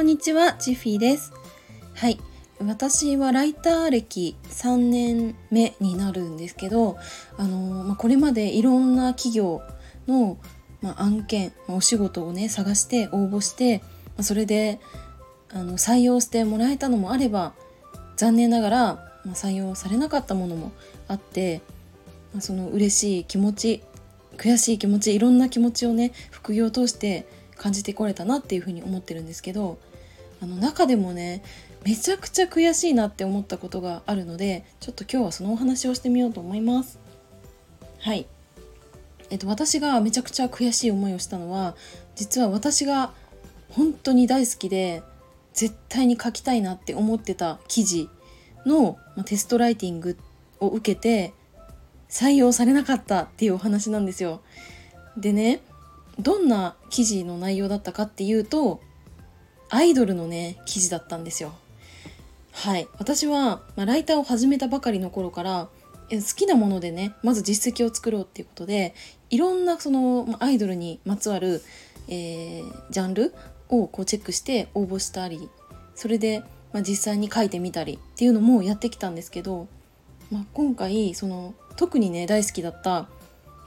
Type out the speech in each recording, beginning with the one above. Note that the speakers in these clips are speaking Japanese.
こんにちは、ジフィーです。はい。私はライター歴3年目になるんですけど、あのまあ、これまでいろんな企業の、まあ、案件、まあ、お仕事をね探して応募して、まそれであの採用してもらえたのもあれば残念ながら、ま採用されなかったものもあって、まその嬉しい気持ち悔しい気持ちいろんな気持ちをね副業を通して感じてこれたなっていうふうに思ってるんですけどあの中でもねめちゃくちゃ悔しいなって思ったことがあるのでちょっと今日はそのお話をしてみようと思います。はいえっと、私がめちゃくちゃ悔しい思いをしたのは実は私が本当に大好きで絶対に書きたいなって思ってた記事のテストライティングを受けて採用されなかったっていうお話なんですよ。でねどんな記事の内容だったかっていうとアイドルのね記事だったんですよ。はい私は、まあ、ライターを始めたばかりの頃から好きなものでねまず実績を作ろうっていうことでいろんなその、まアイドルにまつわる、えー、ジャンルをこうチェックして応募したりそれで、まあ、実際に書いてみたりっていうのもやってきたんですけど、まあ、今回その特にね大好きだった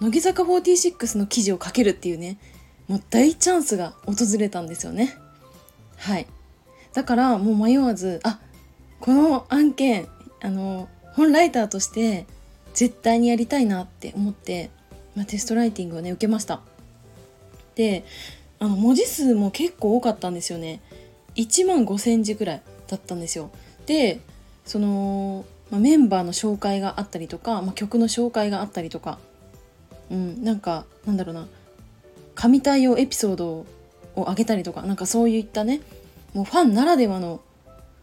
乃木坂46の記事を書けるっていうねもう大チャンスが訪れたんですよねはい。だからもう迷わずあこの案件あの本ライターとして絶対にやりたいなって思って、まあ、テストライティングをね受けました。であの文字数も結構多かったんですよね。1万5,000字ぐらいだったんですよ。でその、まあ、メンバーの紹介があったりとか、まあ、曲の紹介があったりとか。うんなんかなんだろうな。神対応エピソードをあげたりとかなんかそういったねもうファンならではの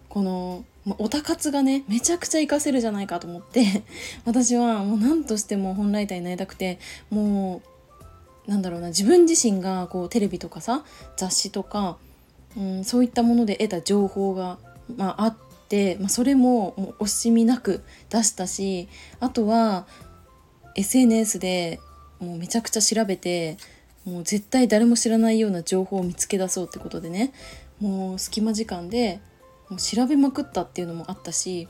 このオタ活がねめちゃくちゃ活かせるじゃないかと思って 私はもう何としても本ライターになりたくてもうなんだろうな自分自身がこうテレビとかさ雑誌とか、うん、そういったもので得た情報が、まあ、あって、まあ、それももう惜しみなく出したしあとは SNS でもうめちゃくちゃ調べてもう絶対誰も知らないような情報を見つけ出そうってことでね。もう隙間時間でもう調べまくったっていうのもあったし、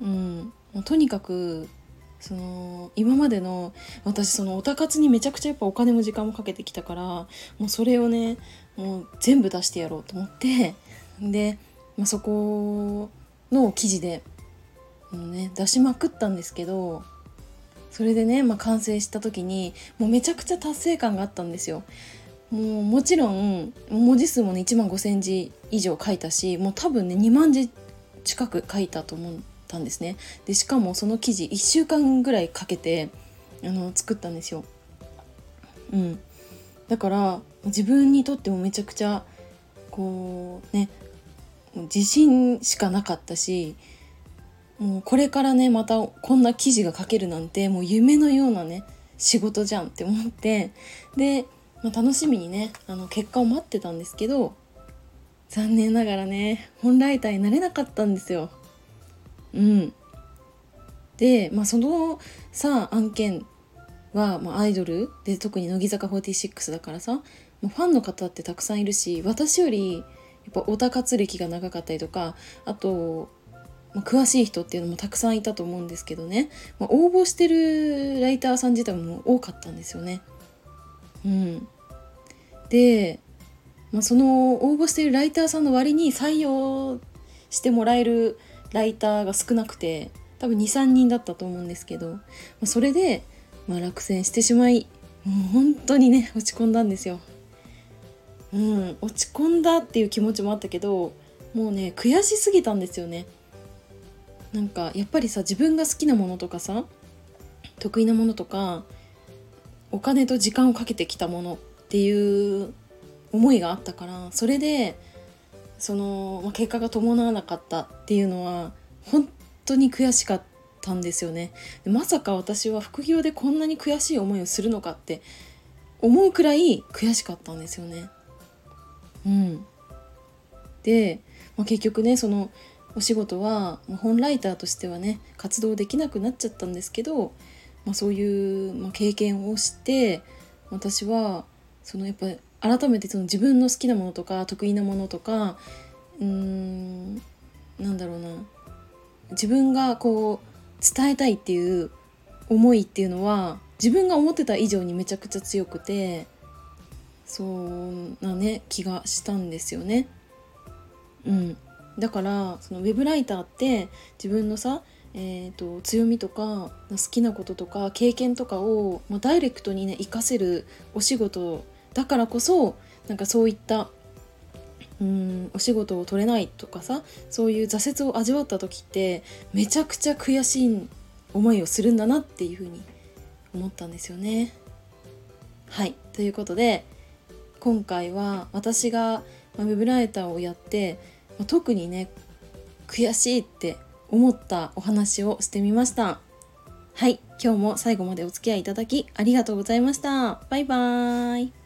うん、もうとにかくその今までの私そのオタ活にめちゃくちゃやっぱお金も時間もかけてきたからもうそれをねもう全部出してやろうと思ってで、まあ、そこの記事で、もうね、出しまくったんですけどそれでね、まあ、完成した時にもうめちゃくちゃ達成感があったんですよ。もうもちろん文字数もね1万5,000字以上書いたしもう多分ね2万字近く書いたと思ったんですね。でしかもその記事1週間ぐらいかけてあの作ったんですよ。うん。だから自分にとってもめちゃくちゃこうね自信しかなかったしもうこれからねまたこんな記事が書けるなんてもう夢のようなね仕事じゃんって思ってでまあ、楽しみにねあの結果を待ってたんですけど残念ながらね本ライターになれなかったんですよ。うん、で、まあ、そのさ案件は、まあ、アイドルで特に乃木坂46だからさファンの方ってたくさんいるし私よりやっぱオタ活歴が長かったりとかあと、まあ、詳しい人っていうのもたくさんいたと思うんですけどね、まあ、応募してるライターさん自体も多かったんですよね。うん、で、まあ、その応募してるライターさんの割に採用してもらえるライターが少なくて多分23人だったと思うんですけど、まあ、それで、まあ、落選してしまいもう本当にね落ち込んだんですよ。うん、落ち込んだっていう気持ちもあったけどもうね悔しすぎたんですよね。なんかやっぱりさ自分が好きなものとかさ得意なものとかお金と時間をかけてきたものっていう思いがあったからそれでその、まあ、結果が伴わなかったっていうのは本当に悔しかったんですよねまさか私は副業でこんなに悔しい思いをするのかって思うくらい悔しかったんですよね。うん、で、まあ、結局ねそのお仕事は本ライターとしてはね活動できなくなっちゃったんですけどまあ、そういう、まあ、経験をして私はそのやっぱ改めてその自分の好きなものとか得意なものとかうーんなんだろうな自分がこう伝えたいっていう思いっていうのは自分が思ってた以上にめちゃくちゃ強くてそうなね気がしたんですよね。うん、だからそのウェブライターって自分のさ、えーと、強みとか好きなこととか経験とかを、まあ、ダイレクトにね活かせるお仕事だからこそなんかそういったうんお仕事を取れないとかさそういう挫折を味わった時ってめちゃくちゃ悔しい思いをするんだなっていうふうに思ったんですよね。はいということで今回は私がウェブライターをやって特にね悔しいって思ったお話をしてみました。はい今日も最後までお付き合いいただきありがとうございました。バイバーイ。